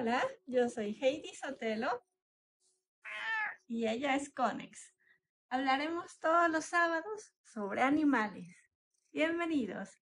Hola, yo soy Heidi Sotelo y ella es Conex. Hablaremos todos los sábados sobre animales. Bienvenidos.